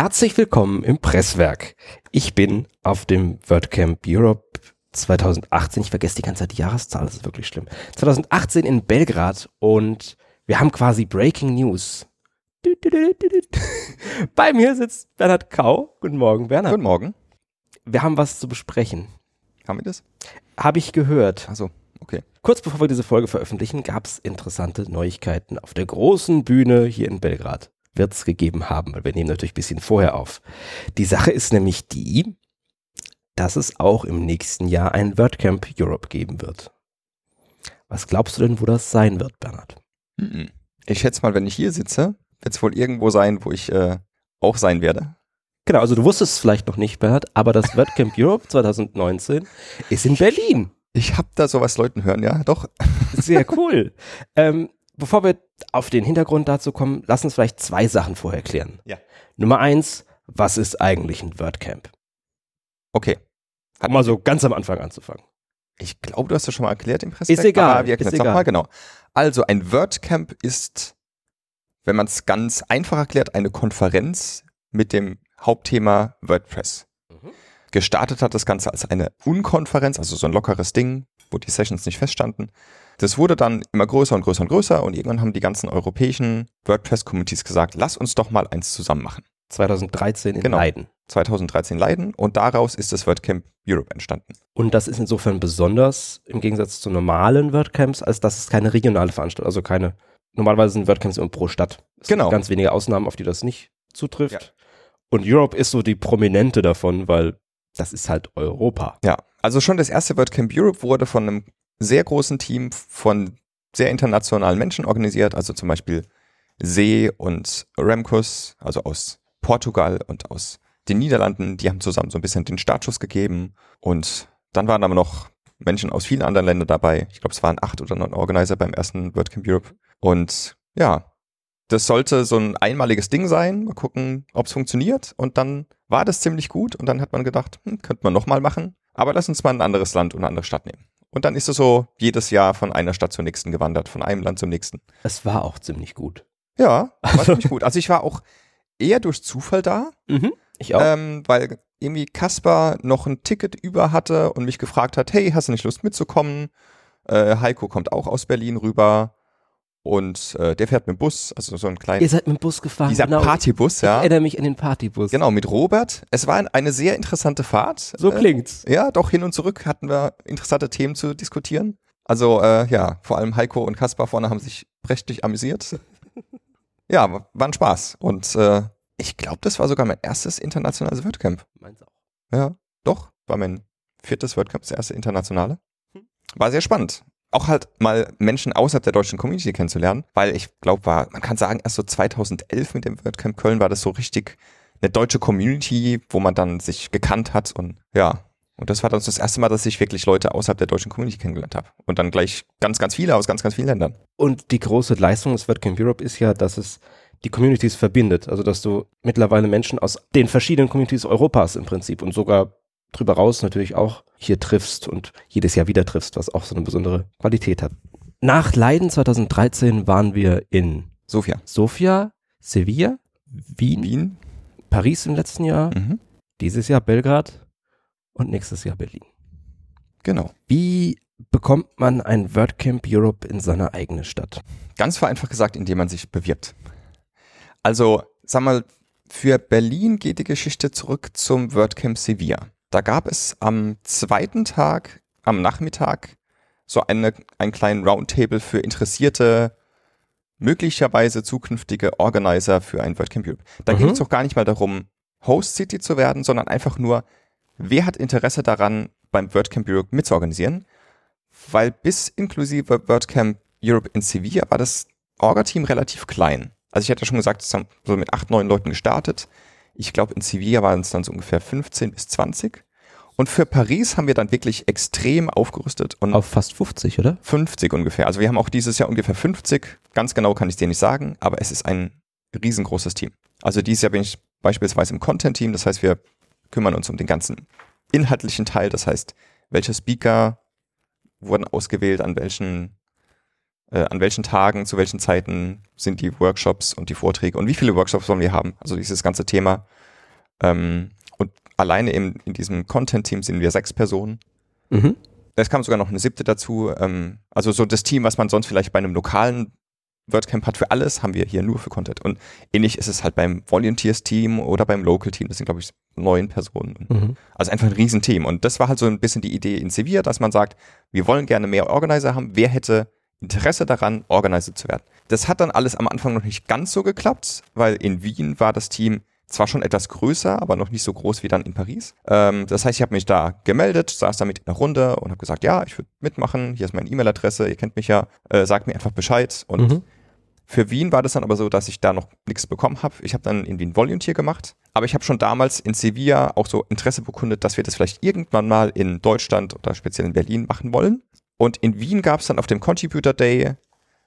Herzlich willkommen im Presswerk. Ich bin auf dem WordCamp Europe 2018. Ich vergesse die ganze Zeit die Jahreszahl, das ist wirklich schlimm. 2018 in Belgrad und wir haben quasi Breaking News. Bei mir sitzt Bernhard Kau. Guten Morgen, Bernhard. Guten Morgen. Wir haben was zu besprechen. Haben wir das? Habe ich gehört. Also, okay. Kurz bevor wir diese Folge veröffentlichen, gab es interessante Neuigkeiten auf der großen Bühne hier in Belgrad. Wird es gegeben haben, weil wir nehmen natürlich ein bisschen vorher auf. Die Sache ist nämlich die, dass es auch im nächsten Jahr ein WordCamp Europe geben wird. Was glaubst du denn, wo das sein wird, Bernhard? Mhm. Ich schätze mal, wenn ich hier sitze, wird es wohl irgendwo sein, wo ich äh, auch sein werde. Genau, also du wusstest es vielleicht noch nicht, Bernhard, aber das WordCamp Europe 2019 ist in Berlin. Ich habe da sowas Leuten hören, ja, doch. Sehr cool. ähm, bevor wir auf den Hintergrund dazu kommen, lass uns vielleicht zwei Sachen vorher klären. Ja. Nummer eins, was ist eigentlich ein WordCamp? Okay. Um mal so ganz am Anfang anzufangen. Ich glaube, du hast das schon mal erklärt im Presswerk. Ist egal. Wir erklären es nochmal, genau. Also ein WordCamp ist, wenn man es ganz einfach erklärt, eine Konferenz mit dem Hauptthema WordPress. Mhm. Gestartet hat das Ganze als eine Unkonferenz, also so ein lockeres Ding, wo die Sessions nicht feststanden. Das wurde dann immer größer und größer und größer und irgendwann haben die ganzen europäischen WordPress-Communities gesagt, lass uns doch mal eins zusammen machen. 2013 in Genau. Leiden. 2013 Leiden und daraus ist das WordCamp Europe entstanden. Und das ist insofern besonders im Gegensatz zu normalen WordCamps, als dass es keine regionale Veranstaltung, also keine, normalerweise sind WordCamps immer pro Stadt. Es Genau. gibt ganz wenige Ausnahmen, auf die das nicht zutrifft. Ja. Und Europe ist so die prominente davon, weil das ist halt Europa. Ja, also schon das erste WordCamp Europe wurde von einem sehr großen Team von sehr internationalen Menschen organisiert, also zum Beispiel See und Remkus, also aus Portugal und aus den Niederlanden, die haben zusammen so ein bisschen den Startschuss gegeben und dann waren aber noch Menschen aus vielen anderen Ländern dabei. Ich glaube, es waren acht oder neun Organizer beim ersten WordCamp Europe und ja, das sollte so ein einmaliges Ding sein. Mal gucken, ob es funktioniert. Und dann war das ziemlich gut. Und dann hat man gedacht, hm, könnte man nochmal machen. Aber lass uns mal ein anderes Land und eine andere Stadt nehmen. Und dann ist es so jedes Jahr von einer Stadt zur nächsten gewandert, von einem Land zum nächsten. Es war auch ziemlich gut. Ja, war ziemlich gut. Also ich war auch eher durch Zufall da, Ich auch. ähm, weil irgendwie Kaspar noch ein Ticket über hatte und mich gefragt hat, hey, hast du nicht Lust mitzukommen? Äh, Heiko kommt auch aus Berlin rüber und äh, der fährt mit dem Bus, also so ein kleiner Ihr seid mit dem Bus gefahren. Dieser genau. Partybus, Ich ja. erinnere mich an den Partybus. Genau, mit Robert. Es war ein- eine sehr interessante Fahrt. So Äh, klingt's. Ja, doch hin und zurück hatten wir interessante Themen zu diskutieren. Also äh, ja, vor allem Heiko und Kaspar vorne haben sich prächtig amüsiert. ja, war war ein Spaß. Und äh, ich glaube, das war sogar mein erstes internationales WordCamp. Meins auch. Ja, doch, war mein viertes WordCamp, das erste internationale. Hm. War sehr spannend. Auch halt mal Menschen außerhalb der deutschen Community kennenzulernen, weil ich glaube, war, man kann sagen, erst so 2011 mit dem WordCamp Köln war das so richtig eine deutsche Community, wo man dann sich gekannt hat und ja. Und das war dann das erste Mal, dass ich wirklich Leute außerhalb der deutschen Community kennengelernt habe. Und dann gleich ganz, ganz viele aus ganz, ganz vielen Ländern. Und die große Leistung des WordCamp Europe ist ja, dass es die Communities verbindet. Also, dass du mittlerweile Menschen aus den verschiedenen Communities Europas im Prinzip und sogar drüber raus natürlich auch hier triffst und jedes Jahr wieder triffst, was auch so eine besondere Qualität hat. Nach Leiden 2013 waren wir in Sofia. Sofia, Sevilla, Wien, Wien. Paris im letzten Jahr, Mhm. dieses Jahr Belgrad und nächstes Jahr Berlin. Genau. Wie bekommt man ein WordCamp Europe in seine eigene Stadt? Ganz vereinfacht gesagt, indem man sich bewirbt. Also, sag mal, für Berlin geht die Geschichte zurück zum WordCamp Sevilla. Da gab es am zweiten Tag, am Nachmittag, so eine, einen kleinen Roundtable für interessierte, möglicherweise zukünftige Organizer für ein WordCamp Europe. Da Mhm. ging es auch gar nicht mal darum, Host City zu werden, sondern einfach nur, wer hat Interesse daran, beim WordCamp Europe mitzuorganisieren? Weil bis inklusive WordCamp Europe in Sevilla war das Orga-Team relativ klein. Also ich hatte ja schon gesagt, es haben so mit acht, neun Leuten gestartet. Ich glaube, in Sevilla waren es dann so ungefähr 15 bis 20. Und für Paris haben wir dann wirklich extrem aufgerüstet und Auf fast 50, oder? 50 ungefähr. Also wir haben auch dieses Jahr ungefähr 50. Ganz genau kann ich dir nicht sagen, aber es ist ein riesengroßes Team. Also dieses Jahr bin ich beispielsweise im Content-Team. Das heißt, wir kümmern uns um den ganzen inhaltlichen Teil. Das heißt, welche Speaker wurden ausgewählt, an welchen äh, an welchen Tagen, zu welchen Zeiten sind die Workshops und die Vorträge und wie viele Workshops wollen wir haben. Also dieses ganze Thema. Ähm, und alleine im, in diesem Content-Team sind wir sechs Personen. Mhm. Es kam sogar noch eine siebte dazu. Ähm, also so das Team, was man sonst vielleicht bei einem lokalen WordCamp hat für alles, haben wir hier nur für Content. Und ähnlich ist es halt beim Volunteers-Team oder beim Local-Team. Das sind, glaube ich, neun Personen. Mhm. Also einfach ein Riesenteam. Und das war halt so ein bisschen die Idee in Sevilla, dass man sagt, wir wollen gerne mehr Organizer haben. Wer hätte Interesse daran, Organizer zu werden? Das hat dann alles am Anfang noch nicht ganz so geklappt, weil in Wien war das Team zwar schon etwas größer, aber noch nicht so groß wie dann in Paris. Ähm, das heißt, ich habe mich da gemeldet, saß da mit in der Runde und habe gesagt, ja, ich würde mitmachen, hier ist meine E-Mail-Adresse, ihr kennt mich ja, äh, sagt mir einfach Bescheid. Und Mhm. für Wien war das dann aber so, dass ich da noch nichts bekommen habe. Ich habe dann in Wien Volunteer gemacht, aber ich habe schon damals in Sevilla auch so Interesse bekundet, dass wir das vielleicht irgendwann mal in Deutschland oder speziell in Berlin machen wollen. Und in Wien gab es dann auf dem Contributor Day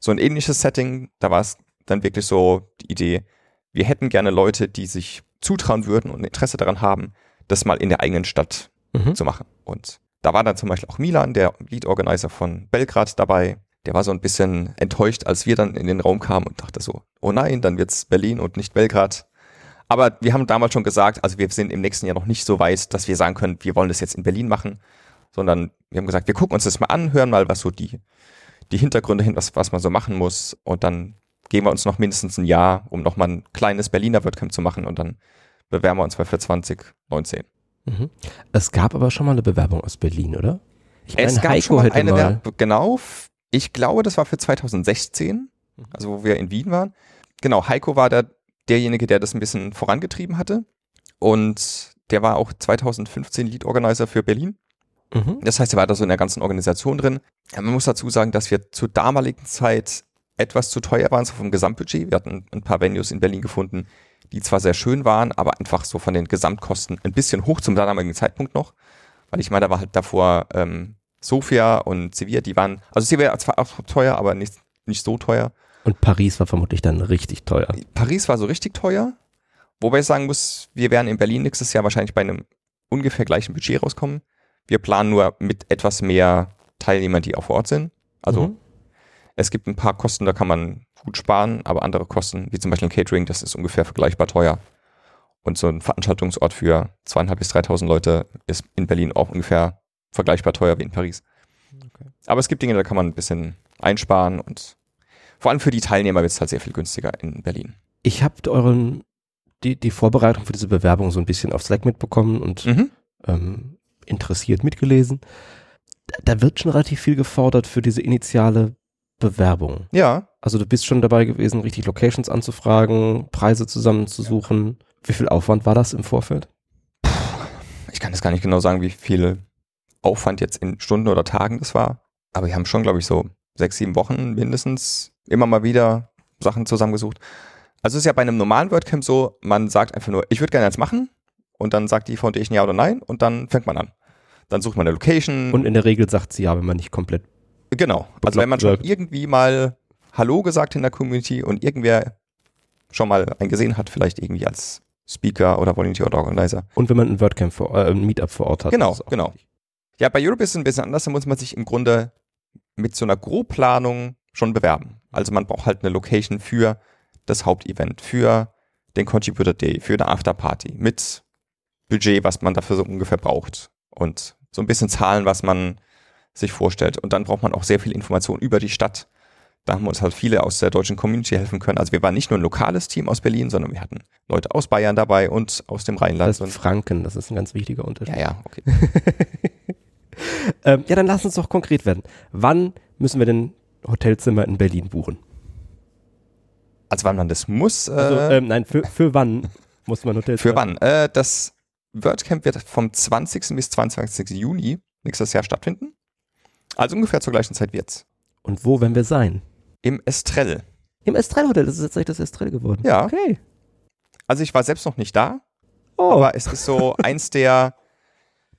so ein ähnliches Setting. Da war es dann wirklich so die Idee, wir hätten gerne Leute, die sich zutrauen würden und Interesse daran haben, das mal in der eigenen Stadt Mhm. zu machen. Und da war dann zum Beispiel auch Milan, der Lead Organizer von Belgrad dabei. Der war so ein bisschen enttäuscht, als wir dann in den Raum kamen und dachte so, oh nein, dann wird's Berlin und nicht Belgrad. Aber wir haben damals schon gesagt, also wir sind im nächsten Jahr noch nicht so weit, dass wir sagen können, wir wollen das jetzt in Berlin machen, sondern wir haben gesagt, wir gucken uns das mal an, hören mal, was so die, die Hintergründe hin, was, was man so machen muss und dann geben wir uns noch mindestens ein Jahr, um nochmal ein kleines Berliner WordCamp zu machen und dann bewerben wir uns mal für 2019. Mhm. Es gab aber schon mal eine Bewerbung aus Berlin, oder? Ich Es meine, gab Heiko schon mal eine mal. Genau. Ich glaube, das war für 2016, Mhm. also wo wir in Wien waren. Genau, Heiko war der, derjenige, der das ein bisschen vorangetrieben hatte. Und der war auch 2015 Lead Organizer für Berlin. Mhm. Das heißt, er war da so in der ganzen Organisation drin. Ja, man muss dazu sagen, dass wir zur damaligen Zeit etwas zu teuer waren, so vom Gesamtbudget. Wir hatten ein paar Venues in Berlin gefunden, die zwar sehr schön waren, aber einfach so von den Gesamtkosten ein bisschen hoch zum damaligen Zeitpunkt noch. Weil ich meine, da war halt davor ähm, Sofia und Sevilla, die waren, also Sevilla zwar auch teuer, aber nicht, nicht so teuer. Und Paris war vermutlich dann richtig teuer. Paris war so richtig teuer, wobei ich sagen muss, wir werden in Berlin nächstes Jahr wahrscheinlich bei einem ungefähr gleichen Budget rauskommen. Wir planen nur mit etwas mehr Teilnehmern, die auch vor Ort sind. Also Mhm. es gibt ein paar Kosten, da kann man gut sparen, aber andere Kosten, wie zum Beispiel ein Catering, das ist ungefähr vergleichbar teuer. Und so ein Veranstaltungsort für zweieinhalb bis 3.000 Leute ist in Berlin auch ungefähr vergleichbar teuer wie in Paris. Aber es gibt Dinge, da kann man ein bisschen einsparen und vor allem für die Teilnehmer wird es halt sehr viel günstiger in Berlin. Ich habe euren die, die Vorbereitung für diese Bewerbung so ein bisschen auf Slack mitbekommen und Mhm. ähm, interessiert mitgelesen. Da, wird schon relativ viel gefordert für diese initiale Bewerbung. Ja, Also du bist schon dabei gewesen, richtig Locations anzufragen, Preise zusammenzusuchen. Wie viel Aufwand war das im Vorfeld? ich kann jetzt gar nicht genau sagen, wie viel Aufwand jetzt in Stunden oder Tagen das war. Aber wir haben schon, glaube ich, so sechs, sieben Wochen mindestens immer mal wieder Sachen zusammengesucht. Also es ist ja bei einem normalen WordCamp so, man sagt einfach nur, ich würde gerne eins machen und dann sagt die Foundation ja oder nein und dann fängt man an. Dann sucht man eine Location. Und in der Regel sagt sie ja, wenn man nicht komplett. genau. Also wenn man schon irgendwie mal Hallo gesagt in der Community und irgendwer schon mal einen gesehen hat, vielleicht irgendwie als Speaker oder Volunteer oder Organizer, Und wenn man ein WordCamp vor, äh, ein Meetup vor Ort hat. Genau, genau. wichtig. Ja, bei Europe ist es ein bisschen anders, da muss man sich im Grunde mit so einer Grobplanung schon bewerben. Also man braucht halt eine Location für das Hauptevent, für den Contributor Day, für eine Afterparty mit Budget, was man dafür so ungefähr braucht und so ein bisschen Zahlen, was man sich vorstellt. Und dann braucht man auch sehr viel Information über die Stadt. Da haben uns halt viele aus der deutschen Community helfen können. Also wir waren nicht nur ein lokales Team aus Berlin, sondern wir hatten Leute aus Bayern dabei und aus dem Rheinland. Das heißt Franken, das ist ein ganz wichtiger Unterschied. ja, ja, okay. Ähm, ja, dann lass uns doch konkret werden. Wann müssen wir denn Hotelzimmer in Berlin buchen? Also wann man das muss, Also, äh, ähm, nein, für, für wann muss man Hotelzimmer? Für wann? Äh, das WordCamp wird vom 20. bis 22. Juni nächstes Jahr stattfinden. Also ungefähr zur gleichen Zeit wird's. Und wo werden wir sein? Im Estrell. Im Estrell Hotel, das ist tatsächlich das Estrell geworden. Ja. Okay. Also ich war selbst noch nicht da, Oh, aber es ist so eins der,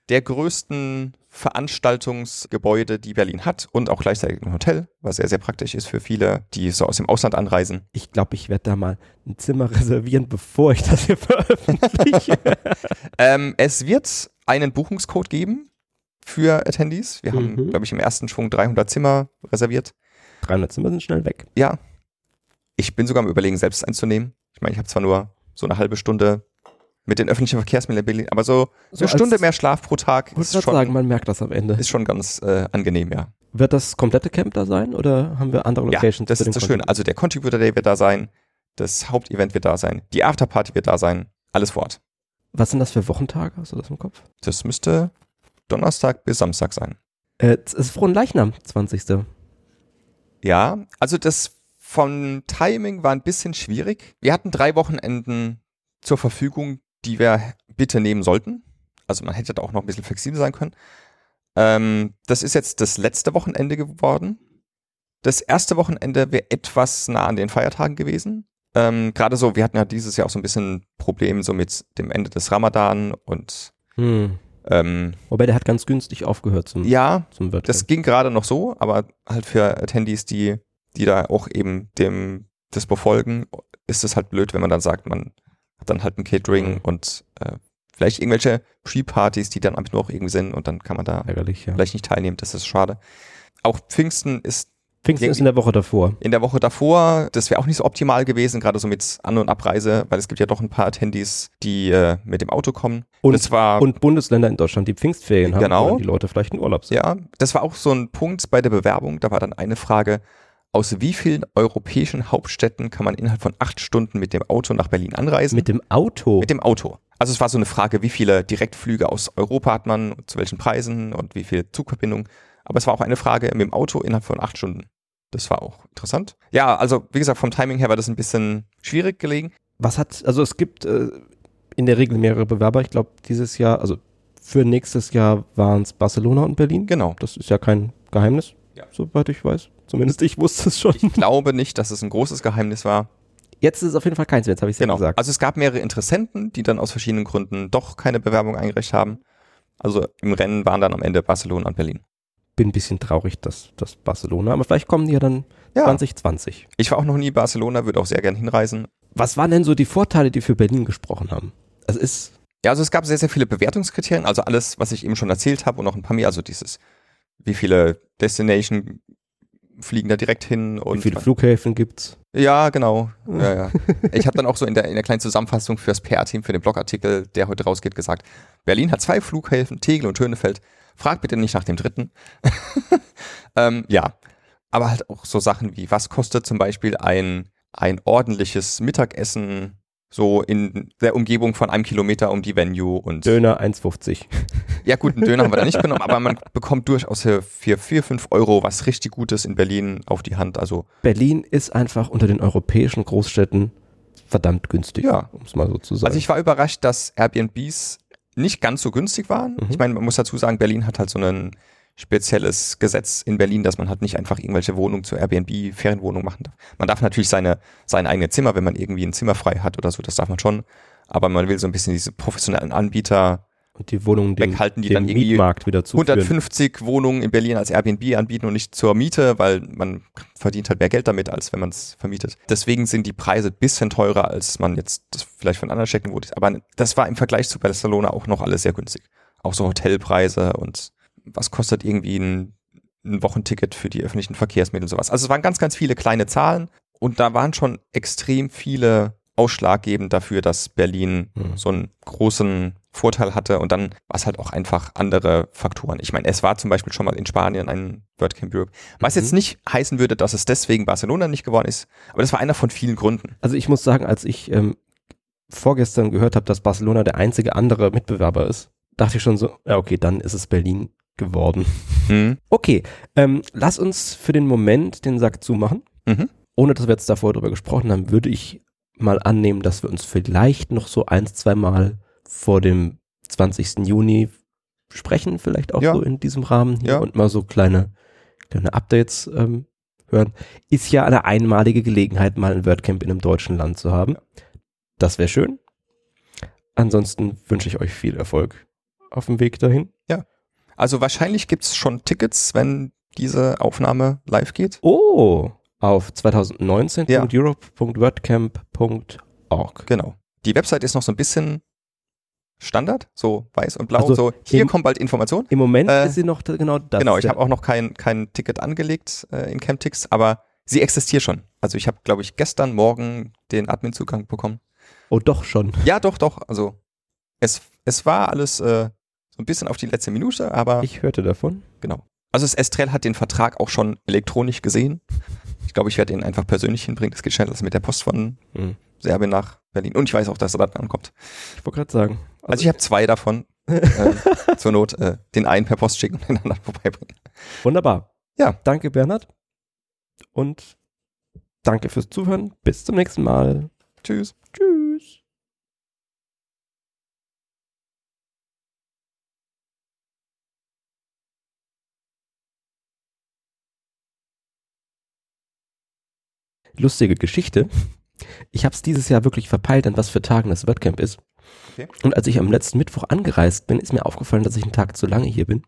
der größten Veranstaltungsgebäude, die Berlin hat und auch gleichzeitig ein Hotel, was sehr, sehr praktisch ist für viele, die so aus dem Ausland anreisen. ich glaube, ich werde da mal ein Zimmer reservieren, bevor ich das hier veröffentliche. Ähm, es wird einen Buchungscode geben für Attendees. Wir haben, Mhm. glaube ich, im ersten Schwung 300 Zimmer reserviert. 300 Zimmer sind schnell weg. Ja. Ich bin sogar am überlegen, selbst einzunehmen. Ich meine, ich habe zwar nur so eine halbe Stunde mit den öffentlichen Verkehrsmitteln in Berlin, aber so, So eine Stunde mehr Schlaf pro Tag ist schon, sagen, man merkt das am Ende. ist schon ganz äh, angenehm, ja. Wird das komplette Camp da sein oder haben wir andere Ja, Locations? das für ist das Schöne. Content? Also der Contributor Day wird da sein, das Hauptevent wird da sein, die Afterparty wird da sein, alles vor Ort. Was sind das für Wochentage? Hast du das im Kopf? Das müsste Donnerstag bis Samstag sein. Äh, es ist Frohen Leichnam, 20. Ja, also das vom Timing war ein bisschen schwierig. Wir hatten drei Wochenenden zur Verfügung, die wir bitte nehmen sollten. Also man hätte da auch noch ein bisschen flexibel sein können. Ähm, das ist jetzt das letzte Wochenende geworden. Das erste Wochenende wäre etwas nah an den Feiertagen gewesen. Ähm, Gerade so, wir hatten ja dieses Jahr auch so ein bisschen Probleme so mit dem Ende des Ramadan und Hm. ähm, Wobei der hat ganz günstig aufgehört zum, ja, zum das ging gerade noch so, aber halt für Attendees, die, die da auch eben dem das befolgen, ist es halt blöd, wenn man dann sagt, man hat dann halt ein Catering Mhm. und äh, vielleicht irgendwelche Pre-Partys, die dann am Mittwoch irgendwie sind und dann kann man da ärgerlich, ja. vielleicht nicht teilnehmen, das ist schade. Auch Pfingsten ist Pfingsten ist in der Woche davor. in der Woche davor, das wäre auch nicht so optimal gewesen, gerade so mit An- und Abreise, weil es gibt ja doch ein paar Attendees, die äh, mit dem Auto kommen. Und- das war Und Bundesländer in Deutschland, die Pfingstferien haben, Genau. wo die Leute vielleicht in Urlaub sind. Ja, das war auch so ein Punkt bei der Bewerbung. Da war dann eine Frage, aus wie vielen europäischen Hauptstädten kann man innerhalb von acht Stunden mit dem Auto nach Berlin anreisen? Mit dem Auto. Mit dem Auto. Also es war so eine Frage, wie viele Direktflüge aus Europa hat man, zu welchen Preisen und wie viele Zugverbindungen. Aber es war auch eine Frage mit dem Auto innerhalb von acht Stunden. Das war auch interessant. Ja, also wie gesagt, vom Timing her war das ein bisschen schwierig gelegen. Was hat, also es gibt äh, in der Regel mehrere Bewerber. Ich glaube, dieses Jahr, also für nächstes Jahr waren es Barcelona und Berlin. Genau. Das ist ja kein Geheimnis, Ja. soweit ich weiß. Zumindest ich wusste es schon. Ich glaube nicht, dass es ein großes Geheimnis war. Jetzt ist es auf jeden Fall keins mehr, jetzt habe ich es Genau. ja gesagt. Also es gab mehrere Interessenten, die dann aus verschiedenen Gründen doch keine Bewerbung eingereicht haben. Also im Rennen waren dann am Ende Barcelona und Berlin. Bin ein bisschen traurig, dass das Barcelona, aber vielleicht kommen die ja dann Ja. 2020. Ich war auch noch nie in Barcelona, würde auch sehr gern hinreisen. Was waren denn so die Vorteile, die für Berlin gesprochen haben? Es ist, Ja, also es gab sehr, sehr viele Bewertungskriterien. Also alles, was ich eben schon erzählt habe und noch ein paar mehr. Also dieses, wie viele Destination fliegen da direkt hin wie und viele Flughäfen gibt's? ja, genau. Ja, ja. Ich habe dann auch so in der, in der kleinen Zusammenfassung fürs PR-Team, für den Blogartikel, der heute rausgeht, gesagt, Berlin hat zwei Flughäfen, Tegel und Schönefeld. Frag bitte nicht nach dem dritten. ähm, ja, aber halt auch so Sachen wie, was kostet zum Beispiel ein, ein ordentliches Mittagessen so in der Umgebung von einem Kilometer um die Venue und Döner 1,50. ja gut, einen Döner haben wir da nicht genommen, aber man bekommt durchaus für, für 4, 5 Euro was richtig Gutes in Berlin auf die Hand. Also Berlin ist einfach unter den europäischen Großstädten verdammt günstig, Ja. um es mal so zu sagen. Also ich war überrascht, dass Airbnbs nicht ganz so günstig waren. Mhm. Ich meine, man muss dazu sagen, Berlin hat halt so ein spezielles Gesetz in Berlin, dass man halt nicht einfach irgendwelche Wohnungen zur Airbnb, Ferienwohnung machen darf. Man darf natürlich seine, sein eigenes Zimmer, wenn man irgendwie ein Zimmer frei hat oder so, das darf man schon. Aber man will so ein bisschen diese professionellen Anbieter, Und die Wohnungen dem, weghalten, die dem dann irgendwie Mietmarkt wieder zuführen. 150 Wohnungen in Berlin als Airbnb anbieten und nicht zur Miete, weil man verdient halt mehr Geld damit, als wenn man es vermietet. Deswegen sind die Preise ein bisschen teurer, als man jetzt das vielleicht von anderen Städten wurde. Aber das war im Vergleich zu Barcelona auch noch alles sehr günstig. Auch so Hotelpreise und was kostet irgendwie ein, ein Wochenticket für die öffentlichen Verkehrsmittel und sowas. Also es waren ganz, ganz viele kleine Zahlen und da waren schon extrem viele ausschlaggebend dafür, dass Berlin Mhm. so einen großen Vorteil hatte und dann war es halt auch einfach andere Faktoren. Ich meine, es war zum Beispiel schon mal in Spanien ein WordCamp Europe, was Mhm. jetzt nicht heißen würde, dass es deswegen Barcelona nicht geworden ist, aber das war einer von vielen Gründen. Also ich muss sagen, als ich ähm, vorgestern gehört habe, dass Barcelona der einzige andere Mitbewerber ist, dachte ich schon so, ja okay, dann ist es Berlin geworden. Okay, ähm, lass uns für den Moment den Sack zumachen. Mhm. Ohne dass wir jetzt davor drüber gesprochen haben, würde ich mal annehmen, dass wir uns vielleicht noch so ein, zwei Mal vor dem 20. Juni sprechen, vielleicht auch Ja. so in diesem Rahmen hier Ja. und mal so kleine, kleine Updates ähm, hören. Ist ja eine einmalige Gelegenheit, mal ein WordCamp in einem deutschen Land zu haben. Das wäre schön. Ansonsten wünsche ich euch viel Erfolg auf dem Weg dahin. Also wahrscheinlich gibt's schon Tickets, wenn diese Aufnahme live geht. Oh, auf 2019.europe.wordcamp.org. Genau. Die Website ist noch so ein bisschen Standard, so weiß und blau, Also so hier im- kommt bald Information. Im Moment Äh, ist sie noch genau das. genau, ich ja. habe auch noch kein, kein Ticket angelegt äh, in Camptix, aber sie existiert schon. Also ich habe, glaube ich, gestern Morgen den Admin-Zugang bekommen. Oh, doch schon. Ja, doch, doch. Also es, es war alles äh, so ein bisschen auf die letzte Minute, aber Ich hörte davon. genau. Also das Estrell hat den Vertrag auch schon elektronisch gesehen. Ich glaube, ich werde ihn einfach persönlich hinbringen. Das geht schnell also mit der Post von Hm. Serbien nach Berlin. Und ich weiß auch, dass er dann ankommt. Ich wollte gerade sagen. Also ich habe zwei davon. äh, zur Not äh, den einen per Post schicken und den anderen vorbeibringen. Wunderbar. Ja. Danke, Bernhard. Und danke fürs Zuhören. Bis zum nächsten Mal. Tschüss. Tschüss. Lustige Geschichte. Ich habe es dieses Jahr wirklich verpeilt, an was für Tagen das WordCamp ist. Okay. Und als ich am letzten Mittwoch angereist bin, ist mir aufgefallen, dass ich einen Tag zu lange hier bin.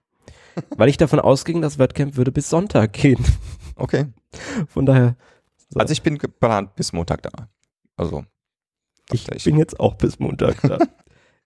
Weil ich davon ausging, das WordCamp würde bis Sonntag gehen. Okay. Von daher, So. Also ich bin geplant bis Montag da. Also ich ich- bin jetzt auch bis Montag da.